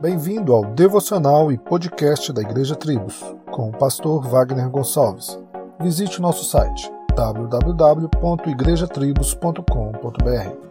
Bem-vindo ao devocional e podcast da Igreja Tribos, com o pastor Wagner Gonçalves. Visite o nosso site www.igrejatribos.com.br.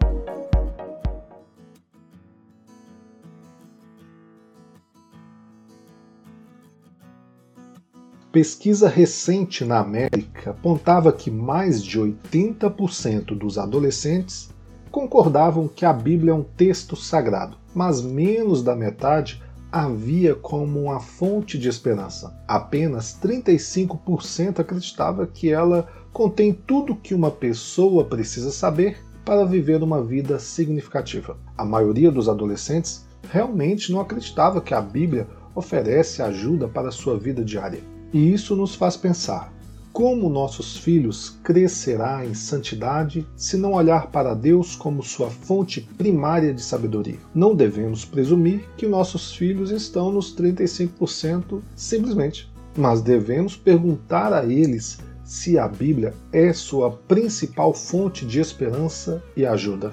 Pesquisa recente na América apontava que mais de 80% dos adolescentes concordavam que a Bíblia é um texto sagrado, mas menos da metade havia como uma fonte de esperança. Apenas 35% acreditava que ela contém tudo que uma pessoa precisa saber para viver uma vida significativa. A maioria dos adolescentes realmente não acreditava que a Bíblia oferece ajuda para a sua vida diária. E isso nos faz pensar: como nossos filhos crescerá em santidade se não olhar para Deus como sua fonte primária de sabedoria? Não devemos presumir que nossos filhos estão nos 35% simplesmente, mas devemos perguntar a eles se a Bíblia é sua principal fonte de esperança e ajuda.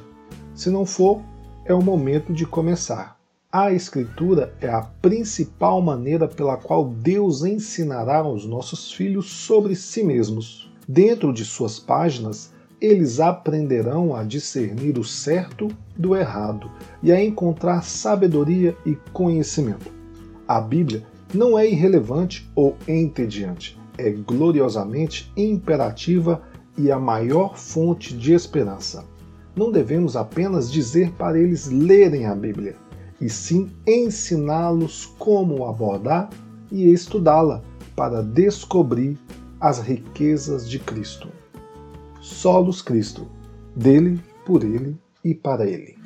Se não for, é o momento de começar. A Escritura é a principal maneira pela qual Deus ensinará aos nossos filhos sobre si mesmos. Dentro de suas páginas, eles aprenderão a discernir o certo do errado e a encontrar sabedoria e conhecimento. A Bíblia não é irrelevante ou entediante, é gloriosamente imperativa e a maior fonte de esperança. Não devemos apenas dizer para eles lerem a Bíblia e sim ensiná-los como abordar e estudá-la para descobrir as riquezas de Cristo. Solos Cristo, dele, por ele e para ele.